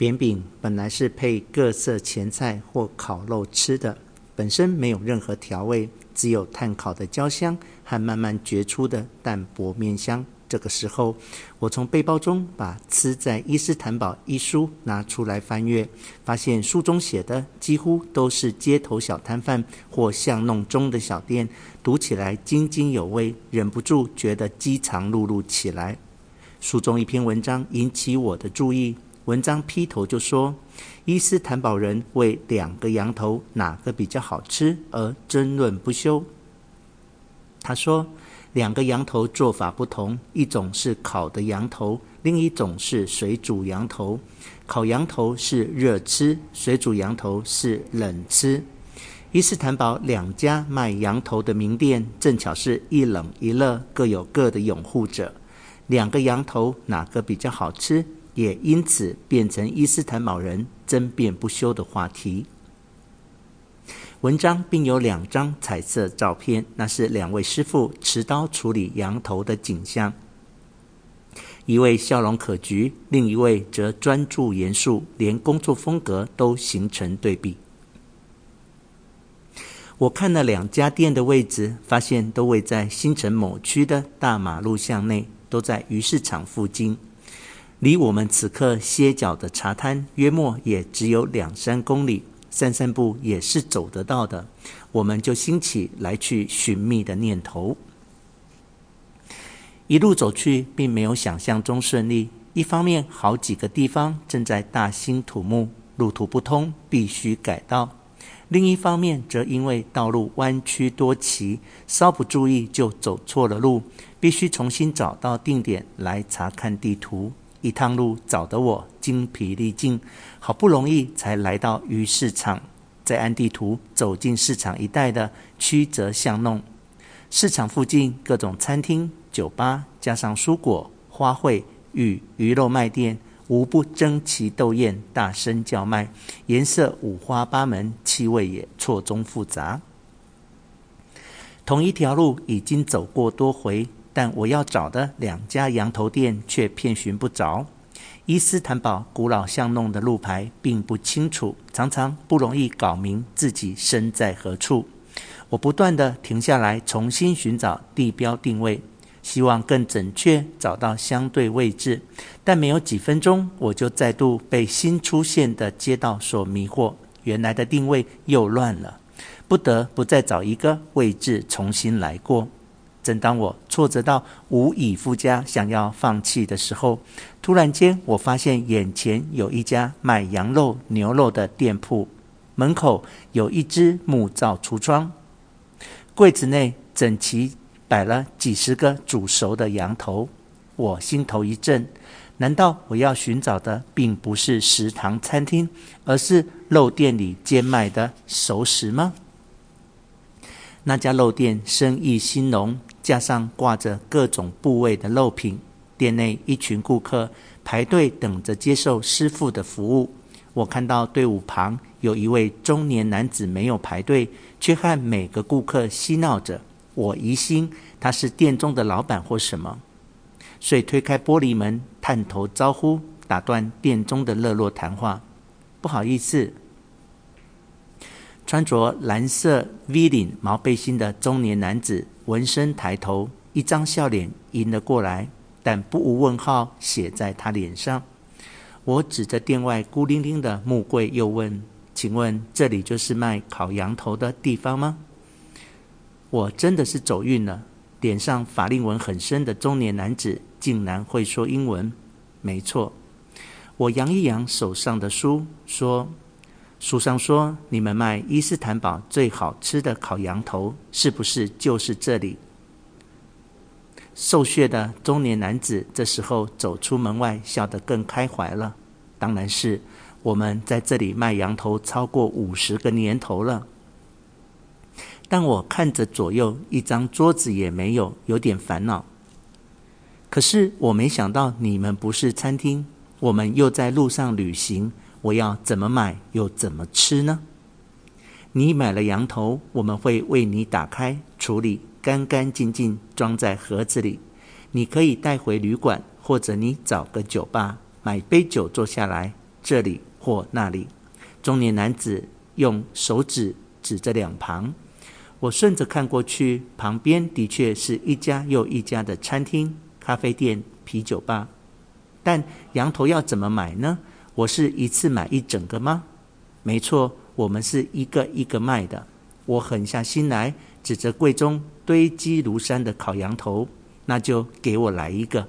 扁饼本来是配各色前菜或烤肉吃的，本身没有任何调味，只有炭烤的焦香和慢慢决出的淡薄面香。这个时候，我从背包中把《吃在伊斯坦堡》一书拿出来翻阅，发现书中写的几乎都是街头小摊贩或巷弄中的小店，读起来津津有味，忍不住觉得饥肠辘辘起来。书中一篇文章引起我的注意，文章劈头就说，伊斯坦堡人为两个羊头哪个比较好吃而争论不休。他说。两个羊头做法不同，一种是烤的羊头，另一种是水煮羊头。烤羊头是热吃，水煮羊头是冷吃。伊斯坦堡两家卖羊头的名店，正巧是一冷一热，各有各的拥护者。两个羊头哪个比较好吃，也因此变成伊斯坦堡人争辩不休的话题。文章并有两张彩色照片，那是两位师傅持刀处理羊头的景象。一位笑容可掬，另一位则专注严肃，连工作风格都形成对比。我看了两家店的位置，发现都位在新城某区的大马路巷内，都在鱼市场附近，离我们此刻歇脚的茶摊约莫也只有两三公里。散散步也是走得到的，我们就兴起来去寻觅的念头。一路走去，并没有想象中顺利。一方面，好几个地方正在大兴土木，路途不通，必须改道；另一方面，则因为道路弯曲多歧，稍不注意就走错了路，必须重新找到定点来查看地图。一趟路找得我精疲力尽，好不容易才来到鱼市场，再按地图走进市场一带的曲折巷弄。市场附近各种餐厅、酒吧，加上蔬果、花卉与鱼肉卖店，无不争奇斗艳，大声叫卖，颜色五花八门，气味也错综复杂。同一条路已经走过多回。但我要找的两家羊头店却遍寻不着。伊斯坦堡古老巷弄的路牌并不清楚，常常不容易搞明自己身在何处。我不断地停下来，重新寻找地标定位，希望更准确找到相对位置。但没有几分钟，我就再度被新出现的街道所迷惑，原来的定位又乱了，不得不再找一个位置重新来过。正当我挫折到无以复加，想要放弃的时候，突然间我发现眼前有一家卖羊肉、牛肉的店铺，门口有一只木造橱窗，柜子内整齐摆了几十个煮熟的羊头。我心头一震，难道我要寻找的并不是食堂餐厅，而是肉店里兼卖的熟食吗？那家肉店生意兴隆。架上挂着各种部位的肉品，店内一群顾客排队等着接受师傅的服务。我看到队伍旁有一位中年男子没有排队，却和每个顾客嬉闹着。我疑心他是店中的老板或什么，所以推开玻璃门，探头招呼，打断店中的热络谈话。不好意思。穿着蓝色 V 领毛背心的中年男子闻声抬头，一张笑脸迎了过来，但不无问号写在他脸上。我指着店外孤零零的木柜，又问：“请问这里就是卖烤羊头的地方吗？”我真的是走运了，脸上法令纹很深的中年男子竟然会说英文。没错，我扬一扬手上的书，说。书上说，你们卖伊斯坦堡最好吃的烤羊头，是不是就是这里？瘦削的中年男子这时候走出门外，笑得更开怀了。当然是，我们在这里卖羊头超过五十个年头了。但我看着左右，一张桌子也没有，有点烦恼。可是我没想到你们不是餐厅，我们又在路上旅行。我要怎么买又怎么吃呢？你买了羊头，我们会为你打开、处理干干净净，装在盒子里。你可以带回旅馆，或者你找个酒吧买杯酒坐下来，这里或那里。中年男子用手指指着两旁，我顺着看过去，旁边的确是一家又一家的餐厅、咖啡店、啤酒吧。但羊头要怎么买呢？我是一次买一整个吗？没错，我们是一个一个卖的。我狠下心来，指着柜中堆积如山的烤羊头，那就给我来一个。